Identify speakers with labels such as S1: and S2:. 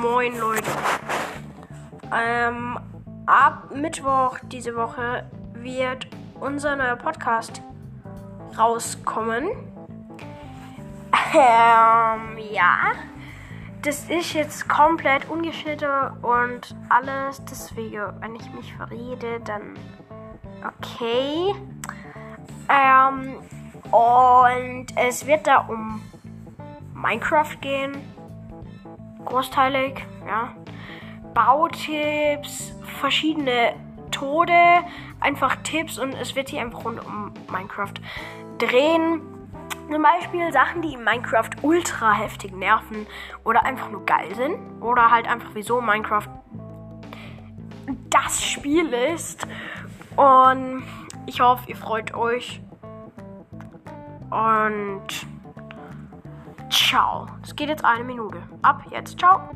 S1: Moin Leute. Ähm, ab Mittwoch diese Woche wird unser neuer Podcast rauskommen. Ähm, ja. Das ist jetzt komplett ungeschnitten und alles. Deswegen, wenn ich mich verrede, dann okay. Ähm, und es wird da um Minecraft gehen. Großteilig, ja. Bautipps, verschiedene Tode, einfach Tipps und es wird sich einfach rund um Minecraft drehen. Zum Beispiel Sachen, die in Minecraft ultra heftig nerven oder einfach nur geil sind. Oder halt einfach wieso Minecraft das Spiel ist. Und ich hoffe, ihr freut euch. Und ciao. Es geht jetzt eine Minute. Ab jetzt. Ciao.